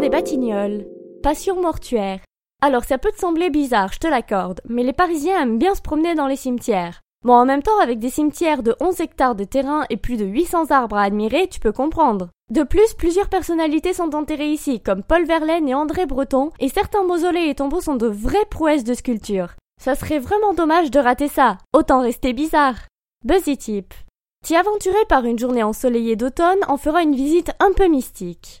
des Batignolles. Passion mortuaire. Alors ça peut te sembler bizarre, je te l'accorde, mais les Parisiens aiment bien se promener dans les cimetières. Bon, en même temps, avec des cimetières de 11 hectares de terrain et plus de 800 arbres à admirer, tu peux comprendre. De plus, plusieurs personnalités sont enterrées ici, comme Paul Verlaine et André Breton, et certains mausolées et tombeaux sont de vraies prouesses de sculpture. Ça serait vraiment dommage de rater ça. Autant rester bizarre. Buzzy Tip. T'y aventurer par une journée ensoleillée d'automne en fera une visite un peu mystique.